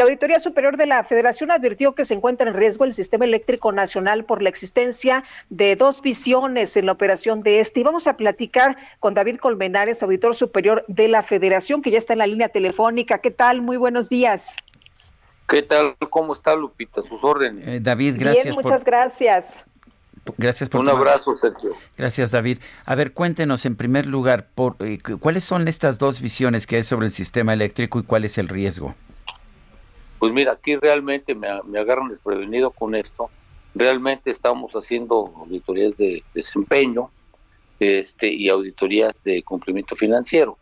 La Auditoría Superior de la Federación advirtió que se encuentra en riesgo el sistema eléctrico nacional por la existencia de dos visiones en la operación de este. Y vamos a platicar con David Colmenares, auditor superior de la Federación, que ya está en la línea telefónica. ¿Qué tal? Muy buenos días. ¿Qué tal? ¿Cómo está Lupita? Sus órdenes. Eh, David, gracias. Bien, muchas gracias. Gracias por un abrazo, Sergio. Gracias, David. A ver, cuéntenos en primer lugar, por, eh, ¿cuáles son estas dos visiones que hay sobre el sistema eléctrico y cuál es el riesgo? Pues mira, aquí realmente me, agarran desprevenido con esto. Realmente estamos haciendo auditorías de desempeño este, y auditorías de cumplimiento financiero.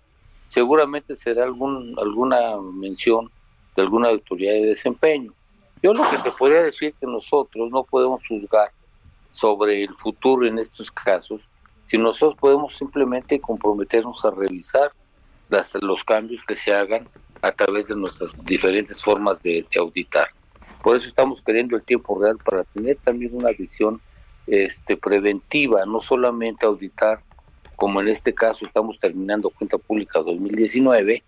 Seguramente será algún, alguna mención de alguna auditoría de desempeño. Yo lo que te podría decir que nosotros no podemos juzgar sobre el futuro en estos casos, si nosotros podemos simplemente comprometernos a revisar las, los cambios que se hagan a través de nuestras diferentes formas de, auditar. Por eso estamos queriendo el tiempo real para tener también una visión este, preventiva, no solamente auditar, como en este caso estamos terminando cuenta pública 2019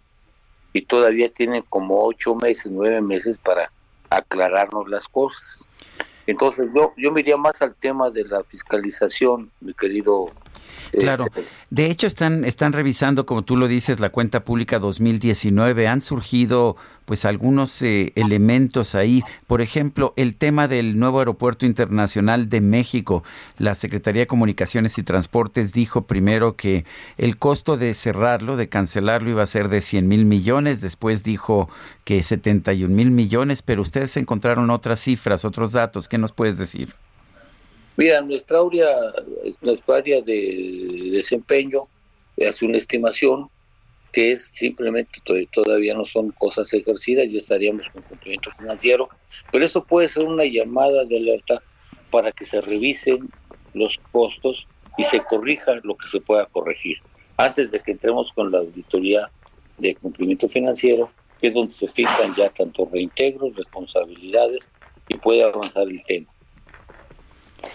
y todavía tienen como ocho meses, nueve meses para aclararnos las cosas. Entonces yo, yo me iría más al tema de la fiscalización, mi querido Claro. De hecho, están, están revisando, como tú lo dices, la cuenta pública 2019. Han surgido pues algunos eh, elementos ahí. Por ejemplo, el tema del nuevo aeropuerto internacional de México. La Secretaría de Comunicaciones y Transportes dijo primero que el costo de cerrarlo, de cancelarlo, iba a ser de 100 mil millones. Después dijo que 71 mil millones, pero ustedes encontraron otras cifras, otros datos. ¿Qué nos puedes decir? Mira, nuestra área, nuestra área de desempeño hace una estimación que es simplemente todavía no son cosas ejercidas, ya estaríamos con cumplimiento financiero, pero eso puede ser una llamada de alerta para que se revisen los costos y se corrija lo que se pueda corregir. Antes de que entremos con la auditoría de cumplimiento financiero, que es donde se fijan ya tanto reintegros, responsabilidades y puede avanzar el tema.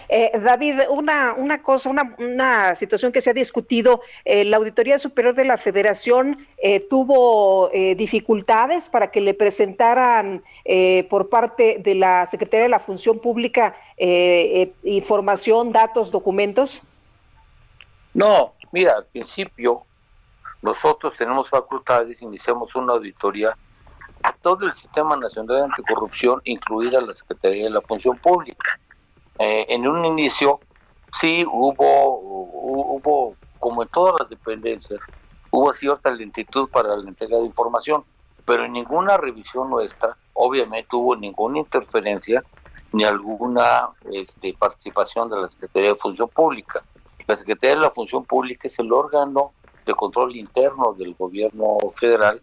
Eh, David, una, una cosa, una, una, situación que se ha discutido, eh, la Auditoría Superior de la Federación eh, tuvo dificultades para que le presentaran por parte de la Secretaría de la Función Pública información, datos, documentos. No, mira, al principio nosotros tenemos facultades, iniciamos una auditoría a todo el Sistema Nacional de Anticorrupción, incluida la Secretaría de la Función Pública eh, en un inicio sí hubo, hubo, como en todas las dependencias, hubo cierta lentitud para la entrega de información, pero en ninguna revisión nuestra, obviamente hubo ninguna interferencia ni alguna este, participación de la Secretaría de Función Pública. La Secretaría de la Función Pública es el órgano de control interno del gobierno federal,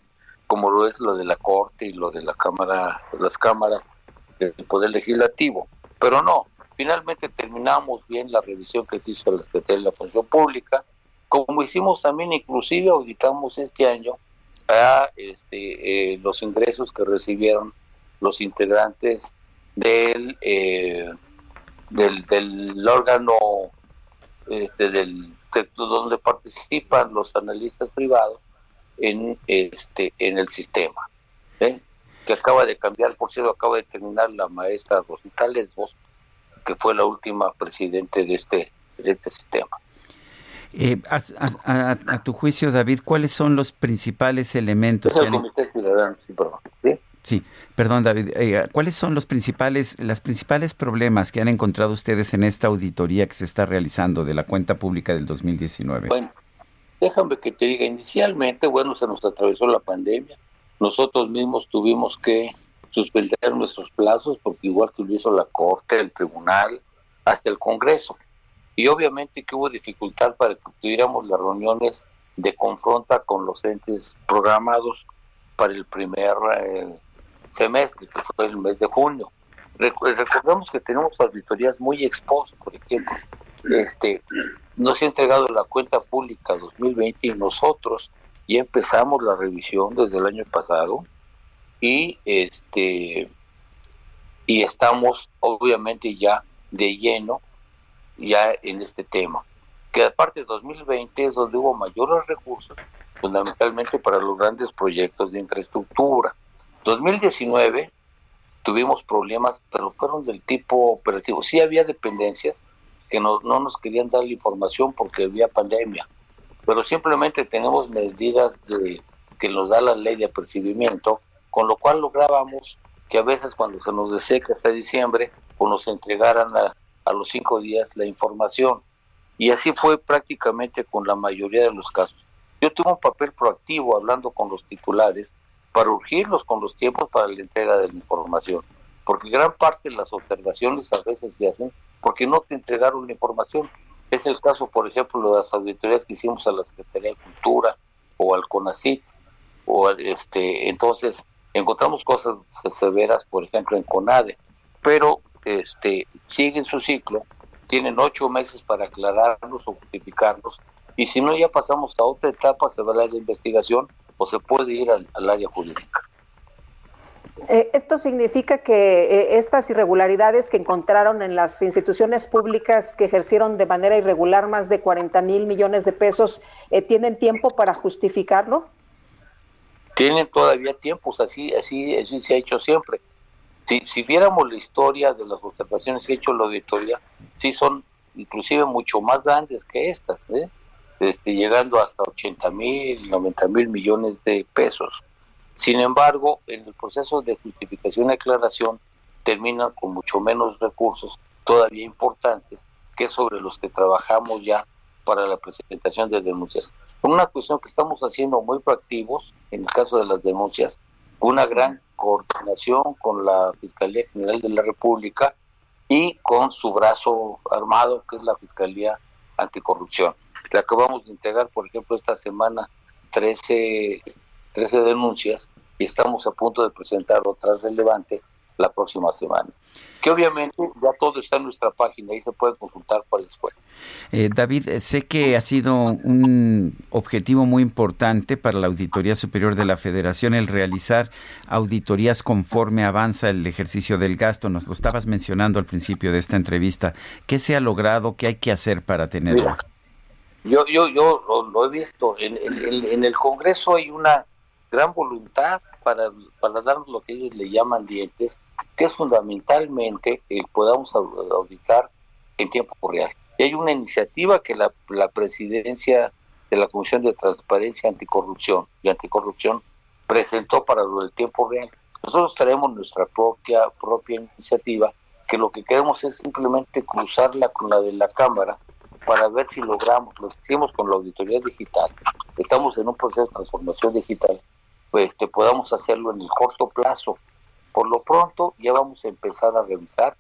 como lo es lo de la Corte y lo de la Cámara, las cámaras del Poder Legislativo. Pero no, Finalmente terminamos bien la revisión que se hizo la Secretaría de la Función Pública, como hicimos también, inclusive auditamos este año a este, eh, los ingresos que recibieron los integrantes del, eh, del, órgano este, del donde participan los analistas privados en este en el sistema ¿eh? que acaba de cambiar por cierto acaba de terminar la maestra Rosita Lesbos que fue la última presidente de este, de este sistema. Eh, a, tu juicio, David, ¿cuáles son los principales elementos? el Comité Ciudadano, sí, perdón. ¿sí? perdón, David. Eh, ¿Cuáles son los principales, las principales problemas que han encontrado ustedes en esta auditoría que se está realizando de la cuenta pública del 2019? Bueno, déjame que te diga, inicialmente, bueno, se nos atravesó la pandemia. Nosotros mismos tuvimos que suspender nuestros plazos, porque igual que lo hizo la Corte, el Tribunal, hasta el Congreso. Y obviamente que hubo dificultad para que tuviéramos las reuniones de confronta con los entes programados, para el primer eh, semestre, que fue el mes de junio. Recordemos que tenemos auditorías muy expuestas, por ejemplo, este, nos ha entregado la cuenta pública 2020 y nosotros ya empezamos la revisión desde el año pasado y este y estamos obviamente ya de lleno ya en este tema. Que aparte de 2020 es donde hubo mayores recursos fundamentalmente para los grandes proyectos de infraestructura. 2019 tuvimos problemas pero fueron del tipo operativo. Sí había dependencias que no, no nos querían dar la información porque había pandemia pero simplemente tenemos medidas de, que nos da la ley de apercibimiento, con lo cual lográbamos que a veces cuando se nos deseca hasta diciembre, pues nos entregaran a, a los cinco días la información. Y así fue prácticamente con la mayoría de los casos. Yo tuve un papel proactivo hablando con los titulares para urgirlos con los tiempos para la entrega de la información, porque gran parte de las observaciones a veces se hacen porque no te entregaron la información. Es el caso, por ejemplo, de las auditorías que hicimos a la Secretaría de Cultura o al CONACIT. O este, entonces, encontramos cosas severas, por ejemplo, en CONADE, pero este, siguen su ciclo, tienen ocho meses para aclararlos o justificarlos, y si no, ya pasamos a otra etapa, se va a la investigación o se puede ir al área jurídica. Eh, ¿Esto significa que eh, estas irregularidades que encontraron en las instituciones públicas que ejercieron de manera irregular más de 40 mil millones de pesos, eh, tienen tiempo para justificarlo? Tienen todavía tiempos, así, así, así se ha hecho siempre. Si, si viéramos la historia de las observaciones que ha hecho la auditoría, sí son inclusive mucho más grandes que estas, este, llegando hasta 80 mil, 90 mil millones de pesos. Sin embargo, en el proceso de justificación y aclaración terminan con mucho menos recursos todavía importantes que sobre los que trabajamos ya para la presentación de denuncias. Una cuestión que estamos haciendo muy proactivos en el caso de las denuncias, una gran coordinación con la Fiscalía General de la República y con su brazo armado, que es la Fiscalía Anticorrupción. Le acabamos de entregar, por ejemplo, esta semana 13 13 denuncias y estamos a punto de presentar otra relevante la próxima semana. Que obviamente ya todo está en nuestra página y se puede consultar cuáles fueron. Eh, David, eh, sé que ha sido un objetivo muy importante para la Auditoría Superior de la Federación el realizar auditorías conforme avanza el ejercicio del gasto. Nos lo estabas mencionando al principio de esta entrevista. ¿Qué se ha logrado? ¿Qué hay que hacer para tenerlo? yo yo, yo lo, he visto. En, en el Congreso hay una gran voluntad para, para darnos lo que ellos le llaman dientes, que es fundamentalmente el podamos auditar en tiempo real. Y hay una iniciativa que la, la presidencia de la Comisión de Transparencia Anticorrupción y Anticorrupción presentó para lo del tiempo real. Nosotros traemos nuestra propia, propia iniciativa, que lo que queremos es simplemente cruzarla con la de la Cámara para ver si logramos, lo que hicimos con la auditoría digital. Estamos en un proceso de transformación digital pues este, podamos hacerlo en el corto plazo. Por lo pronto ya vamos a empezar a revisar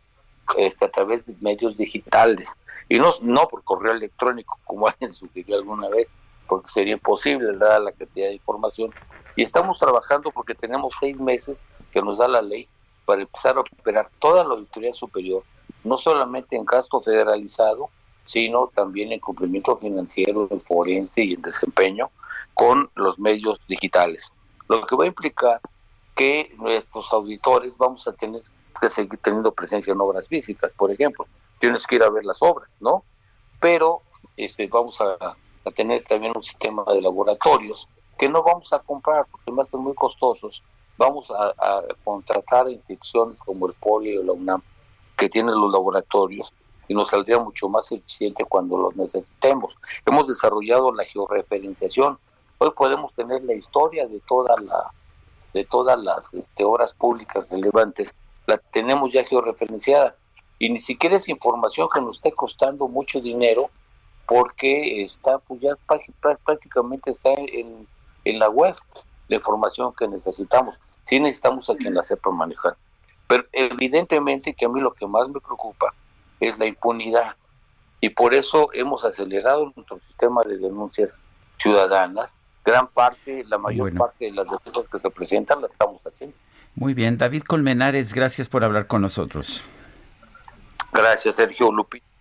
este, a través de medios digitales y no, no por correo electrónico como alguien sugirió alguna vez, porque sería imposible dada la cantidad de información. Y estamos trabajando porque tenemos seis meses que nos da la ley para empezar a operar toda la auditoría superior, no solamente en gasto federalizado, sino también en cumplimiento financiero, en forense y en desempeño con los medios digitales lo que va a implicar que nuestros auditores vamos a tener que seguir teniendo presencia en obras físicas, por ejemplo. Tienes que ir a ver las obras, ¿no? Pero este, vamos a, tener también un sistema de laboratorios que no vamos a comprar porque a ser muy costosos. Vamos a, contratar instituciones como el POLI o la UNAM que tienen los laboratorios y nos saldría mucho más eficiente cuando los necesitemos. Hemos desarrollado la georreferenciación Hoy podemos tener la historia de toda la de todas las este, obras públicas relevantes, la tenemos ya georreferenciada y ni siquiera es información que nos esté costando mucho dinero porque está pues ya prácticamente está en, en la web la información que necesitamos. Sí necesitamos a quien la sepa manejar. Pero evidentemente que a mí lo que más me preocupa es la impunidad y por eso hemos acelerado nuestro sistema de denuncias ciudadanas gran parte, la mayor parte de las defensas que se presentan la estamos haciendo. Muy bien, David Colmenares, gracias por hablar con nosotros. Gracias, Sergio Lupita.